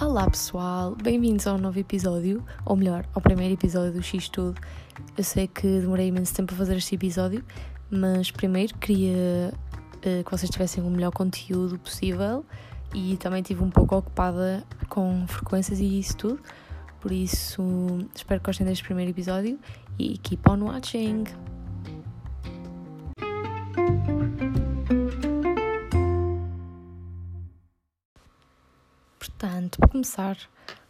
Olá pessoal, bem-vindos ao novo episódio, ou melhor, ao primeiro episódio do X Tudo. Eu sei que demorei imenso tempo a fazer este episódio, mas primeiro queria uh, que vocês tivessem o melhor conteúdo possível e também estive um pouco ocupada com frequências e isso tudo. Por isso, espero que gostem deste primeiro episódio e keep on watching! Começar,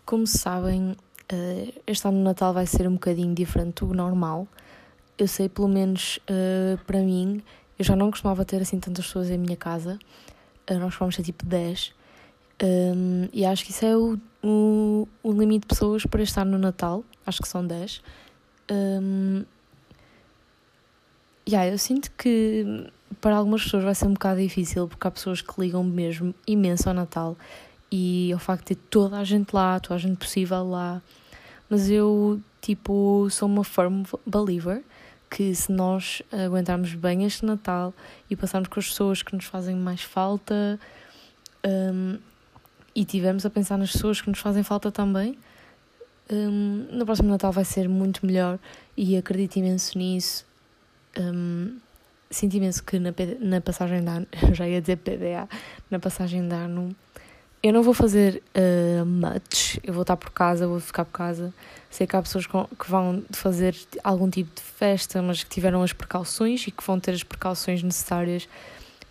como sabem, uh, este ano de Natal vai ser um bocadinho diferente do normal. Eu sei, pelo menos uh, para mim, eu já não costumava ter assim tantas pessoas em minha casa. Uh, nós vamos ter tipo 10. Um, e acho que isso é o, o, o, limite de pessoas para estar no Natal. Acho que são 10. Um, yeah, eu sinto que para algumas pessoas vai ser um bocado difícil porque há pessoas que ligam mesmo imenso ao Natal e o facto de ter toda a gente lá, toda a gente possível lá. Mas eu, tipo, sou uma firm believer que se nós aguentarmos bem este Natal e passarmos com as pessoas que nos fazem mais falta um, e tivermos a pensar nas pessoas que nos fazem falta também, um, no próximo Natal vai ser muito melhor e acredito imenso nisso. Um, sinto imenso que na, na passagem de ano, já ia dizer PDA, na passagem de ano eu não vou fazer uh, much, eu vou estar por casa, vou ficar por casa. Sei que há pessoas que vão fazer algum tipo de festa, mas que tiveram as precauções e que vão ter as precauções necessárias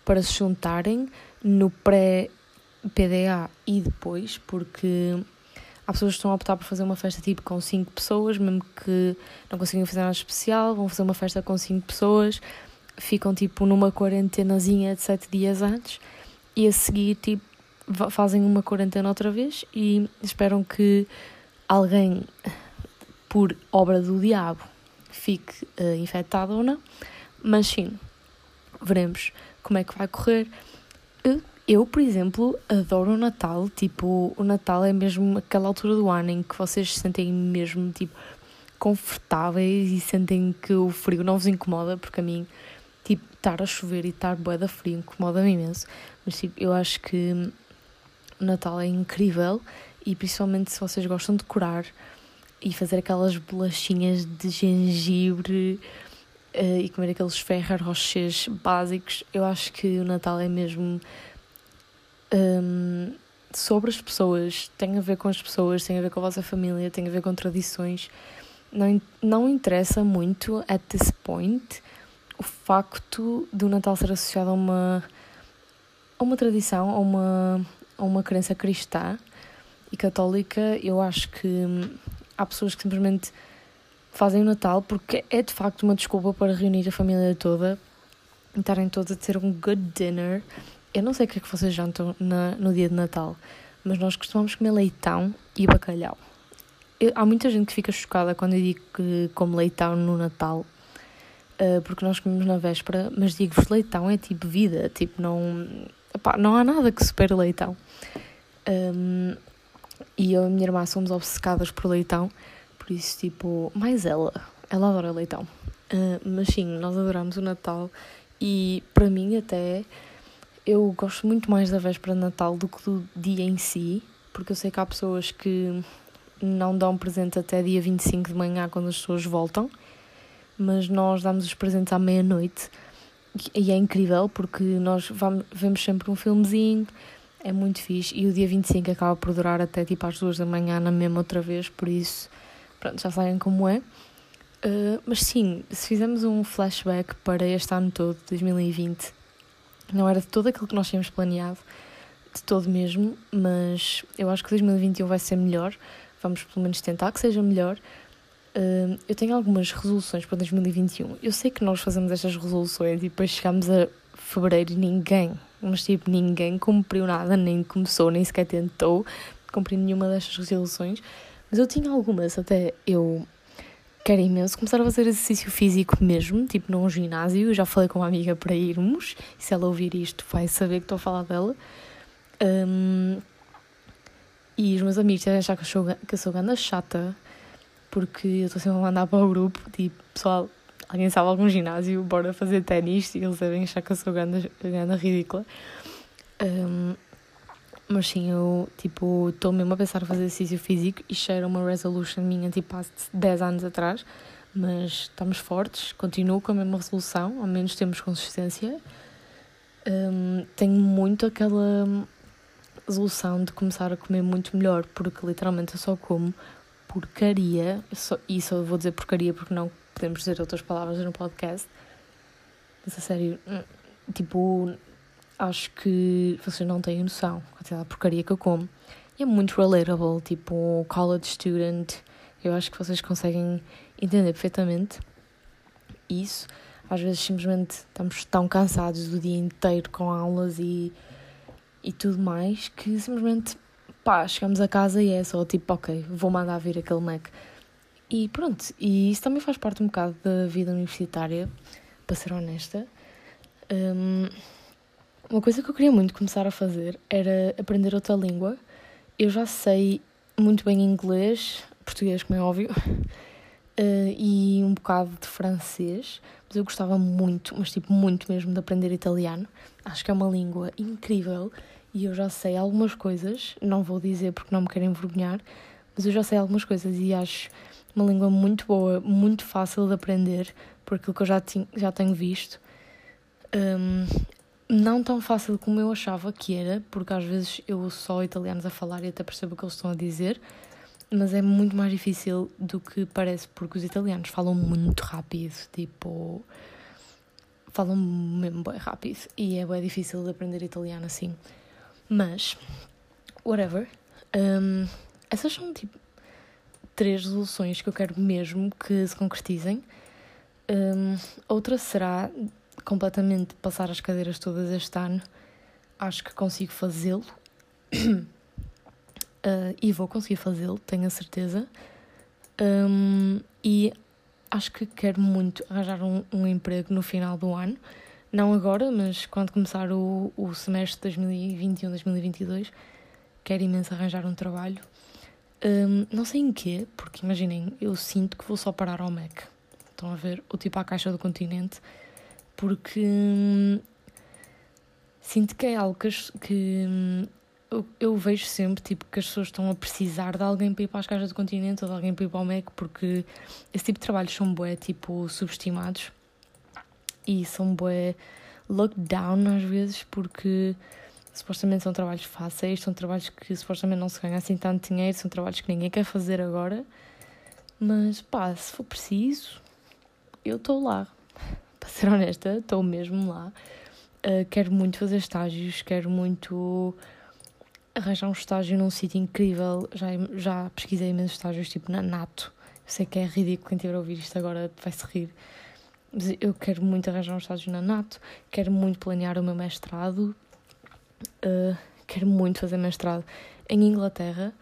para se juntarem no pré-PDA e depois, porque há pessoas que estão a optar por fazer uma festa tipo com 5 pessoas, mesmo que não consigam fazer nada especial, vão fazer uma festa com 5 pessoas, ficam tipo numa quarentenazinha de 7 dias antes e a seguir tipo fazem uma quarentena outra vez e esperam que alguém, por obra do diabo, fique uh, infectado ou não. Mas sim, veremos como é que vai correr. Eu, por exemplo, adoro o Natal. Tipo, o Natal é mesmo aquela altura do ano em que vocês se sentem mesmo tipo confortáveis e sentem que o frio não vos incomoda, porque a mim, tipo, estar a chover e estar bué da frio incomoda-me imenso. Mas tipo, eu acho que o Natal é incrível e principalmente se vocês gostam de curar e fazer aquelas bolachinhas de gengibre uh, e comer aqueles ferraroches básicos, eu acho que o Natal é mesmo um, sobre as pessoas, tem a ver com as pessoas, tem a ver com a vossa família, tem a ver com tradições. Não, não interessa muito, at this point, o facto do Natal ser associado a uma, a uma tradição, a uma a uma crença cristã e católica, eu acho que hum, há pessoas que simplesmente fazem o Natal porque é de facto uma desculpa para reunir a família toda e estarem todos a ter um good dinner. Eu não sei o que é que vocês jantam na, no dia de Natal, mas nós costumamos comer leitão e bacalhau. Eu, há muita gente que fica chocada quando eu digo que como leitão no Natal, uh, porque nós comemos na véspera, mas digo-vos, leitão é tipo vida, tipo, não, epá, não há nada que supere leitão. Um, e eu e a minha irmã somos obcecadas por leitão, por isso, tipo, mais ela, ela adora leitão. Uh, mas sim, nós adoramos o Natal e para mim, até eu gosto muito mais da véspera de Natal do que do dia em si, porque eu sei que há pessoas que não dão presente até dia 25 de manhã quando as pessoas voltam, mas nós damos os presentes à meia-noite e é incrível porque nós vamos, vemos sempre um filmezinho, é muito fixe. E o dia 25 acaba por durar até tipo às duas da manhã na mesma outra vez, por isso, pronto, já sabem como é. Uh, mas sim, se fizermos um flashback para este ano todo, 2020, não era de todo aquilo que nós tínhamos planeado, de todo mesmo, mas eu acho que 2021 vai ser melhor. Vamos pelo menos tentar que seja melhor. Uh, eu tenho algumas resoluções para 2021. Eu sei que nós fazemos estas resoluções e depois chegamos a fevereiro e ninguém, mas tipo, ninguém cumpriu nada, nem começou, nem sequer tentou cumprir nenhuma destas resoluções. Mas eu tinha algumas, até eu quero imenso começar a fazer exercício físico mesmo, tipo num ginásio. Eu já falei com uma amiga para irmos, e se ela ouvir isto, vai saber que estou a falar dela. Um, e os meus amigos devem achar que eu sou, que eu sou ganda chata, porque eu estou sempre a mandar para o grupo, tipo, pessoal, alguém sabe algum ginásio, bora fazer ténis, e eles devem achar que eu sou ganda, ganda ridícula. Um, Mas sim, eu, tipo, estou mesmo a pensar em fazer exercício físico e cheira uma resolution minha, tipo, há 10 anos atrás. Mas estamos fortes, continuo com a mesma resolução, ao menos temos consistência. Um, tenho muito aquela resolução de começar a comer muito melhor, porque literalmente eu só como porcaria, e só vou dizer porcaria porque não podemos dizer outras palavras no podcast. Mas a sério, hum, tipo, acho que vocês não têm noção da porcaria que eu como. E é muito relatable, tipo, college student. Eu acho que vocês conseguem entender perfeitamente isso. Às vezes simplesmente estamos tão cansados do dia inteiro com aulas e, e tudo mais que simplesmente pá, chegamos a casa e é só tipo, ok, vou mandar vir aquele Mac. E pronto, e isso também faz parte um bocado da vida universitária, para ser honesta. Um, uma coisa que eu queria muito começar a fazer era aprender outra língua. Eu já sei muito bem inglês, português, como é óbvio, uh, e um bocado de francês, mas eu gostava muito, mas tipo muito mesmo, de aprender italiano. Acho que é uma língua incrível e eu já sei algumas coisas, não vou dizer porque não me quero envergonhar, mas eu já sei algumas coisas e acho uma língua muito boa, muito fácil de aprender, por aquilo que eu já, tinha, já tenho visto. Um, não tão fácil como eu achava que era, porque às vezes eu ouço só italianos a falar e até percebo o que eles estão a dizer, mas é muito mais difícil do que parece, porque os italianos falam muito rápido, tipo. falam mesmo bem rápido, e é bem difícil de aprender italiano assim. Mas, whatever. Um, essas são tipo três resoluções que eu quero mesmo que se concretizem. Um, outra será completamente passar as cadeiras todas este ano. Acho que consigo fazê-lo. uh, e vou conseguir fazê-lo, tenho a certeza. Um, e acho que quero muito arranjar um, um, emprego no final do ano. Não agora, mas quando começar o, o semestre 2021-2022, quero imenso arranjar um trabalho. Um, não sei em quê, porque imaginem, eu sinto que vou só parar ao Mac. Estão a ver? O tipo à caixa do continente porque hum, sinto que é algo que, que hum, eu, eu, vejo sempre tipo, que as pessoas estão a precisar de alguém para ir para as caixas do continente ou de alguém para ir para o MEC, porque esse tipo de trabalhos são bué, tipo, subestimados e são bué lockdown às vezes, porque supostamente são trabalhos fáceis, são trabalhos que supostamente não se ganha assim tanto dinheiro, são trabalhos que ninguém quer fazer agora, mas pá, se for preciso, eu estou lá para ser honesta, estou mesmo lá. Uh, quero muito fazer estágios, quero muito arranjar um estágio num sítio incrível. Já, já pesquisei imensos estágios, tipo na Nato. Eu sei que é ridículo quem estiver a ouvir isto agora vai-se rir. Eu quero muito arranjar um estágio na Nato, quero muito planear o meu mestrado, uh, quero muito fazer mestrado em Inglaterra,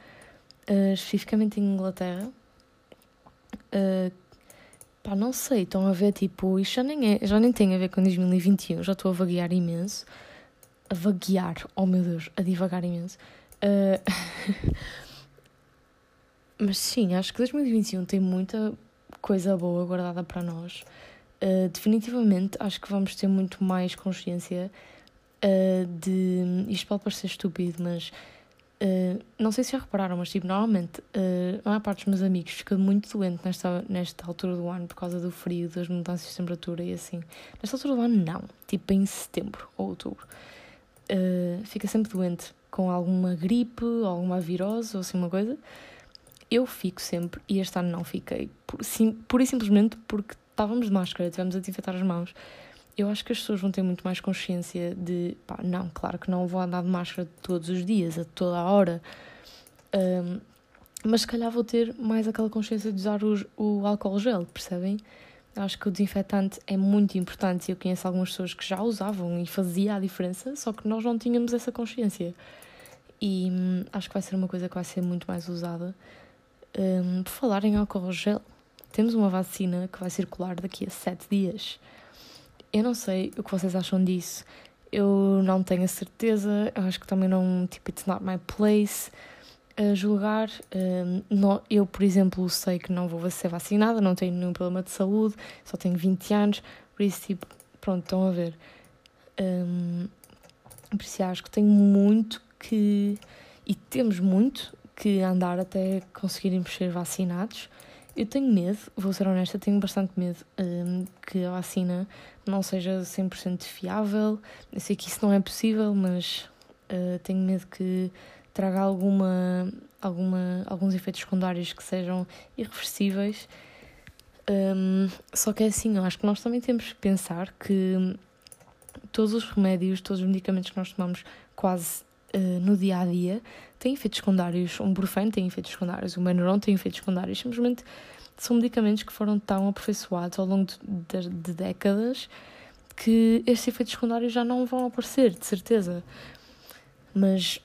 uh, especificamente em Inglaterra. Uh, Pá, não sei, estão a ver, tipo, isto já nem, é, já nem tem a ver com 2021, já estou a vaguear imenso. A vaguear, oh meu Deus, a divagar imenso. Uh... Mas sim, acho que 2021 tem muita coisa boa guardada para nós. Uh, definitivamente, acho que vamos ter muito mais consciência uh, de. Isto pode parecer estúpido, mas Uh, não sei se já repararam, mas tipo, normalmente uh, a maior parte dos meus amigos fica muito doente nesta, nesta altura do ano por causa do frio, das mudanças de temperatura e assim. Nesta altura do ano, não. Tipo em setembro ou outubro. Uh, fica sempre doente com alguma gripe, alguma virose ou assim uma coisa. Eu fico sempre, e este ano não fiquei, por, sim, pura e simplesmente porque estávamos de máscara, tivemos a desinfetar as mãos eu acho que as pessoas vão ter muito mais consciência de, pá, não, claro que não vou andar de máscara todos os dias, a toda a hora, um, mas se calhar vou ter mais aquela consciência de usar o, o álcool gel, percebem? Acho que o desinfetante é muito importante e eu conheço algumas pessoas que já usavam e fazia a diferença, só que nós não tínhamos essa consciência. E hum, acho que vai ser uma coisa que vai ser muito mais usada. Por falar em álcool gel, temos uma vacina que vai circular daqui a sete dias. Eu não sei o que vocês acham disso. Eu não tenho a certeza. Eu acho que também não. Tipo, it's not my place a julgar. Um, não, eu, por exemplo, sei que não vou ser vacinada, não tenho nenhum problema de saúde, só tenho 20 anos, por isso, tipo, pronto, estão a ver. Um, por isso, acho que tenho muito que. e temos muito que andar até conseguirmos ser vacinados. Eu tenho medo, vou ser honesta, tenho bastante medo um, que a vacina não seja 100% fiável. Eu sei que isso não é possível, mas uh, tenho medo que traga alguma, alguma, alguns efeitos secundários que sejam irreversíveis. Um, só que é assim, eu acho que nós também temos que pensar que todos os remédios, todos os medicamentos que nós tomamos quase uh, no dia a dia têm efeitos secundários. Um Brufen tem efeitos secundários, o Manuron tem efeitos secundários. Simplesmente são medicamentos que foram tão aperfeiçoados ao longo de, de, de décadas que estes efeitos secundários já não vão aparecer, de certeza. Mas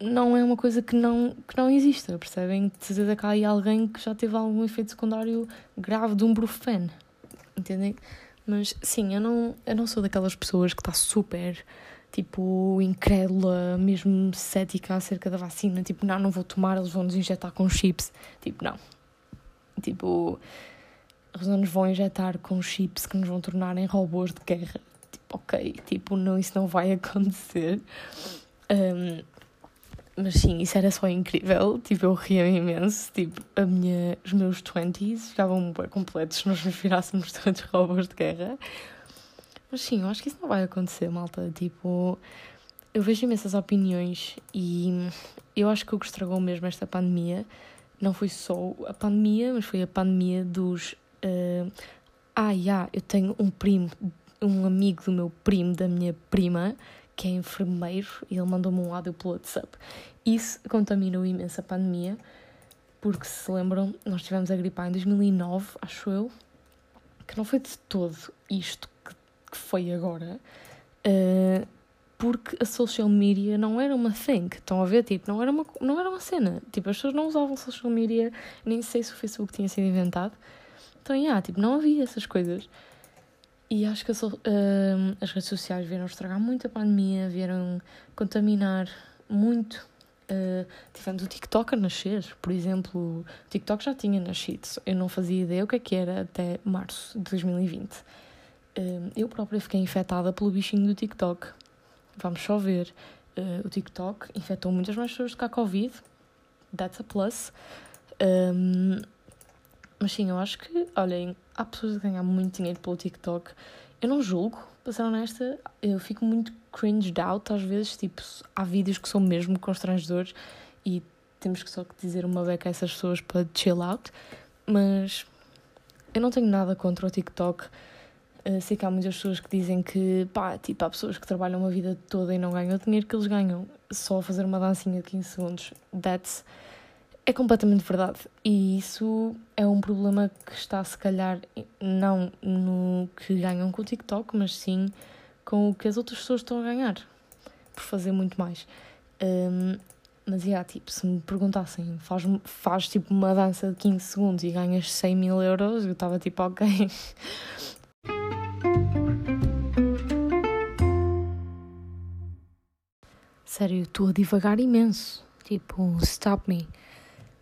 não é uma coisa que não, que não exista, percebem? De certeza que há aí alguém que já teve algum efeito secundário grave de um Brufen, entendem? Mas sim, eu não, eu não sou daquelas pessoas que está super, tipo, incrédula, mesmo cética acerca da vacina. Tipo, não, não vou tomar, eles vão nos injetar com chips. Tipo, não. Tipo, eles não nos vão injetar com chips que nos vão tornar em robôs de guerra. Tipo, ok, tipo, não, isso não vai acontecer. Um, mas sim, isso era só incrível. Tipo, eu ria imenso. Tipo, a minha, os meus 20s ficavam completos se nós nos virássemos todos robôs de guerra. Mas sim, eu acho que isso não vai acontecer, malta. Tipo, eu vejo imensas opiniões e eu acho que o que estragou mesmo esta pandemia não foi só a pandemia, mas foi a pandemia dos. Uh, ah, yeah, eu tenho um primo, um amigo do meu primo, da minha prima, que é enfermeiro, e ele mandou-me um áudio pelo WhatsApp. Isso contaminou imenso a pandemia, porque se lembram, nós tivemos a gripar em 2009, acho eu, que não foi de todo isto que, foi agora, uh, porque a social media não era uma thing. Estão a ver? Tipo, não era uma, não era uma cena. Tipo, as pessoas não usavam social media, nem sei se o Facebook tinha sido inventado. Então, yeah, tipo, não havia essas coisas. E acho que uh, as redes sociais vieram estragar muito a pandemia, vieram contaminar muito. Uh, tivemos o TikTok a nascer, por exemplo, o TikTok já tinha nascido, eu não fazia ideia o que é que era até março de 2020. Uh, eu própria fiquei infectada pelo bichinho do TikTok. Vamos só ver. Uh, o TikTok infectou muitas mais pessoas do que a Covid. That's a plus. Um, mas sim, eu acho que, olhem, há pessoas a ganhar muito dinheiro pelo TikTok. Eu não julgo, para ser honesta, eu fico muito cringed out às vezes. Tipo, há vídeos que são mesmo constrangedores e temos que só dizer uma beca a essas pessoas para chill out. Mas eu não tenho nada contra o TikTok. Uh, sei que há muitas pessoas que dizem que, pá, tipo, há pessoas que trabalham uma vida toda e não ganham o dinheiro que eles ganham só a fazer uma dancinha de 15 segundos. That's é completamente verdade. E isso é um problema que está, se calhar, não no que ganham com o TikTok, mas sim com o que as outras pessoas estão a ganhar por fazer muito mais. Um, mas, yeah, tipo, se me perguntassem, faz, faz tipo uma dança de 15 segundos e ganhas 100 mil euros, eu estava tipo, ok. Sério, estou a divagar imenso. Tipo, stop me.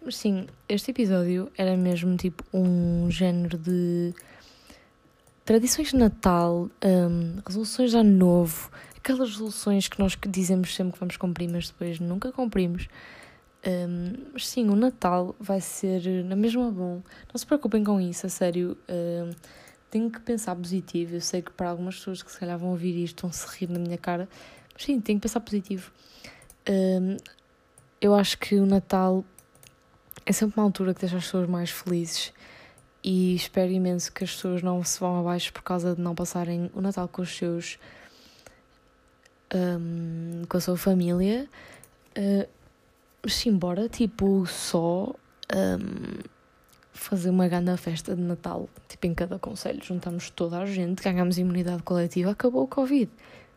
Mas sim, este episódio era mesmo tipo um género de tradições de Natal, um, resoluções de Ano Novo, aquelas resoluções que nós dizemos sempre que vamos cumprir, mas depois nunca cumprimos. Um, mas sim, o Natal vai ser na mesma bom. Não se preocupem com isso, a sério. Um, tenho que pensar positivo. Eu sei que para algumas pessoas que se calhar vão ouvir isto vão se rir na minha cara, sim, tenho que pensar positivo. Um, eu acho que o Natal é sempre uma altura que deixa as pessoas mais felizes e espero imenso que as pessoas não se vão abaixo por causa de não passarem o Natal com os seus. Um, com a sua família. Uh, sim, bora, tipo, só um, fazer uma grande festa de Natal, tipo, em cada conselho. Juntamos toda a gente, ganhamos imunidade coletiva, acabou o Covid.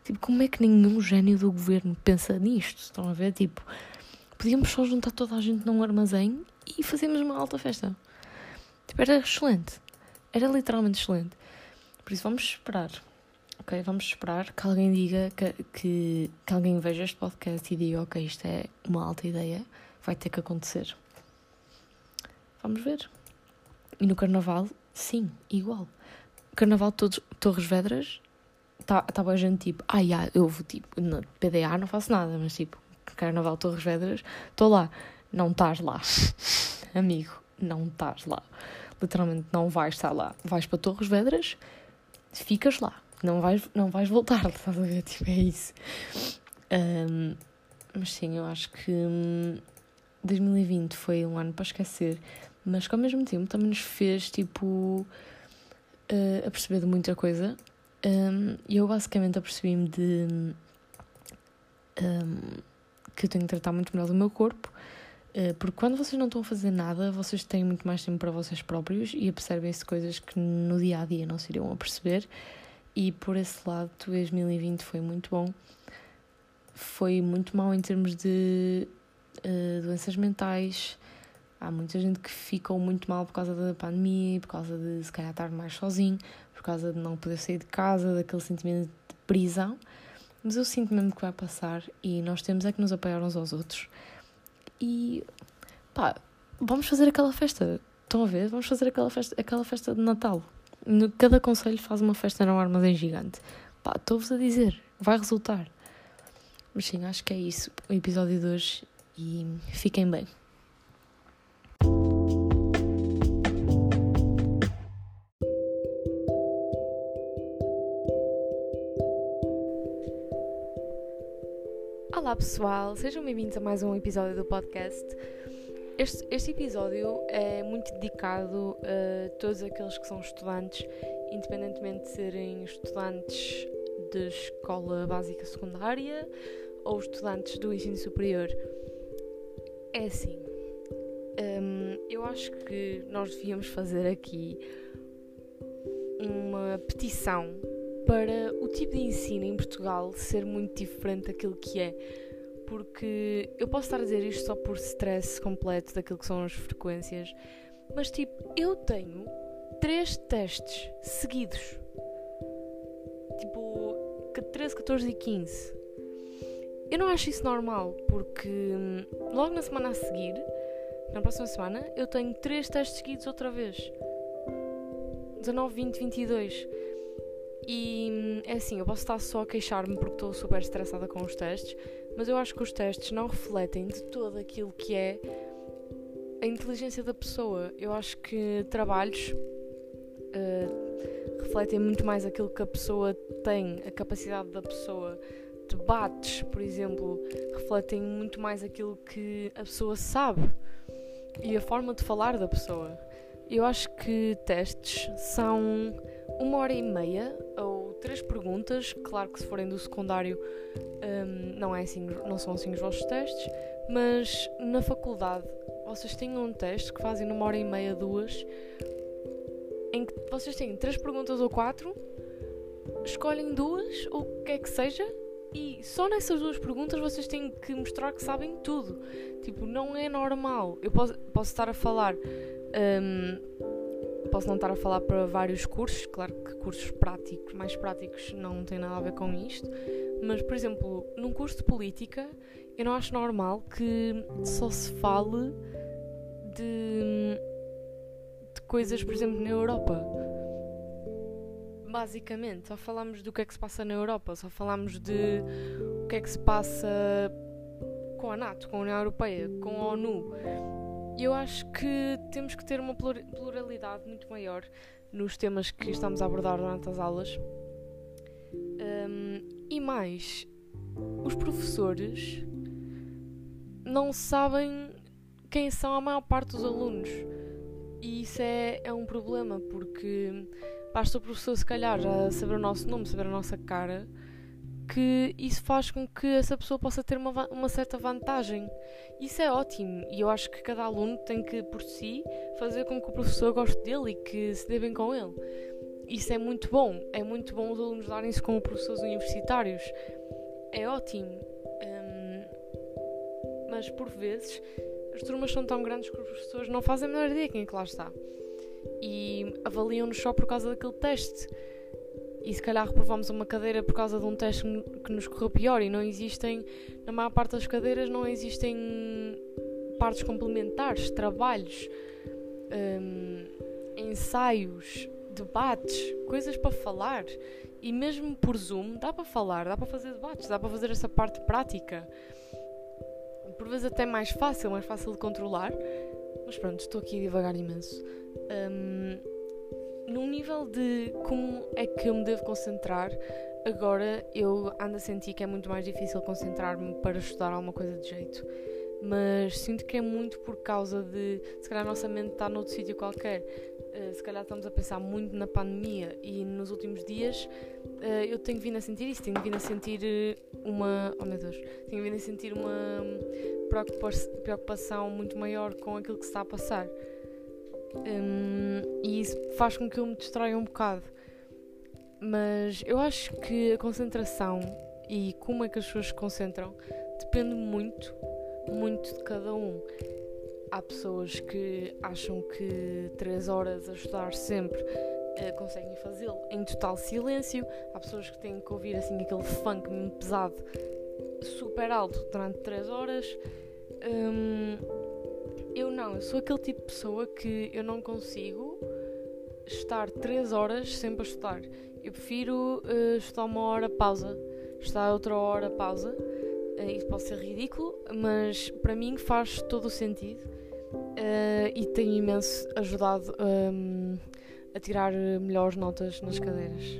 Tipo, como é que nenhum gênio do governo pensa nisto? Estão a ver? Tipo, podíamos só juntar toda a gente num armazém e fazíamos uma alta festa. Tipo, era excelente. Era literalmente excelente. Por isso vamos esperar. Ok? Vamos esperar que alguém diga, que, que, que alguém veja este podcast e diga, ok, isto é uma alta ideia, vai ter que acontecer. Vamos ver. E no carnaval, sim, igual. Carnaval todos, Torres Vedras, estava tá, tá a gente tipo, ah, yeah, eu vou tipo, no PDA não faço nada, mas tipo, Carnaval Torres Vedras, estou lá. Não estás lá. Amigo, não estás lá. Literalmente não vais estar lá. Vais para Torres Vedras, ficas lá. Não vais, não vais voltar, estás a ver? Tipo, é isso. Um, mas sim, eu acho que 2020 foi um ano para esquecer, mas que ao mesmo tempo também nos fez, tipo, uh, a perceber de muita coisa. Um, eu basicamente apercebi-me de um, que eu tenho que tratar muito melhor do meu corpo, uh, porque quando vocês não estão a fazer nada, vocês têm muito mais tempo para vocês próprios e apercebem-se coisas que no dia a dia não se iriam a perceber. E por esse lado, 2020 foi muito bom. Foi muito mau em termos de uh, doenças mentais. Há muita gente que ficou muito mal por causa da pandemia, por causa de se calhar estar mais sozinho, por causa de não poder sair de casa, daquele sentimento de prisão. Mas eu sinto mesmo que vai passar e nós temos é que nos apoiar uns aos outros. E pá, vamos fazer aquela festa. Estão a ver? Vamos fazer aquela festa, aquela festa de Natal. Cada conselho faz uma festa no armazém gigante. Pá, estou-vos a dizer, vai resultar. Mas sim, acho que é isso o episódio de hoje e fiquem bem. Olá pessoal, sejam bem-vindos a mais um episódio do podcast. Este, este episódio é muito dedicado a todos aqueles que são estudantes, independentemente de serem estudantes de escola básica secundária ou estudantes do ensino superior. É assim, hum, eu acho que nós devíamos fazer aqui uma petição para o tipo de ensino em Portugal ser muito diferente daquilo que é porque eu posso estar a dizer isto só por stress completo daquilo que são as frequências, mas tipo, eu tenho três testes seguidos. Tipo, 13, 14 e 15. Eu não acho isso normal, porque hum, logo na semana a seguir, na próxima semana, eu tenho três testes seguidos outra vez. 19, 20, 22. E é assim, eu posso estar só a queixar-me porque estou super estressada com os testes, mas eu acho que os testes não refletem de todo aquilo que é a inteligência da pessoa. Eu acho que trabalhos uh, refletem muito mais aquilo que a pessoa tem, a capacidade da pessoa. Debates, por exemplo, refletem muito mais aquilo que a pessoa sabe e a forma de falar da pessoa. Eu acho que testes são uma hora e meia ou três perguntas. Claro que se forem do secundário um, não, é assim, não são assim os vossos testes, mas na faculdade vocês têm um teste que fazem numa hora e meia, duas, em que vocês têm três perguntas ou quatro, escolhem duas, ou o que é que seja, e só nessas duas perguntas vocês têm que mostrar que sabem tudo. Tipo, não é normal. Eu posso, posso estar a falar. Um, posso não estar a falar para vários cursos, claro que cursos práticos, mais práticos, não têm nada a ver com isto, mas, por exemplo, num curso de política, eu não acho normal que só se fale de, de coisas, por exemplo, na Europa. Basicamente, só falamos do que é que se passa na Europa, só falamos de o que é que se passa com a NATO, com a União Europeia, com a ONU eu acho que temos que ter uma pluralidade muito maior nos temas que estamos a abordar durante as aulas. Um, e mais, os professores não sabem quem são a maior parte dos alunos. E isso é, é um problema, porque basta o professor, se calhar, já saber o nosso nome, saber a nossa cara que isso faz com que essa pessoa possa ter uma, uma certa vantagem. Isso é ótimo e eu acho que cada aluno tem que, por si, fazer com que o professor goste dele e que se dê bem com ele. Isso é muito bom. É muito bom os alunos darem-se com professores universitários. É ótimo. Hum, mas por vezes as turmas são tão grandes que os professores não fazem a menor ideia quem é que lá está. E avaliam-nos só por causa daquele teste e se calhar reprovamos uma cadeira por causa de um teste que nos correu pior e não existem, na maior parte das cadeiras, não existem partes complementares, trabalhos, hum, ensaios, debates, coisas para falar. E mesmo por Zoom dá para falar, dá para fazer debates, dá para fazer essa parte prática. por vezes até mais fácil, mais fácil de controlar. Mas pronto, estou aqui devagar imenso. Um, num nível de como é que eu me devo concentrar, agora eu ando a sentir que é muito mais difícil concentrar-me para estudar alguma coisa de jeito. Mas sinto que é muito por causa de se calhar a nossa mente está noutro sítio qualquer. Uh, se calhar estamos a pensar muito na pandemia e nos últimos dias uh, eu tenho vindo a sentir isso, tenho vindo a sentir eh, uma. Oh meu Deus! Tenho vindo a sentir uma preocupação muito maior com aquilo que se está a passar. Um, e isso faz com que eu me distraia um bocado. Mas eu acho que a concentração e como é que as pessoas se concentram depende muito, muito de cada um. Há pessoas que acham que 3 horas a estudar sempre uh, conseguem fazê-lo em total silêncio. Há pessoas que têm que ouvir assim aquele funk pesado, super alto durante 3 horas. Um, eu não, eu sou aquele tipo de pessoa que eu não consigo estar 3 horas sempre a estudar. Eu prefiro uh, estudar uma hora, pausa, estudar outra hora, pausa. Uh, isso pode ser ridículo, mas para mim faz todo o sentido uh, e tem imenso ajudado um, a tirar melhores notas nas cadeiras.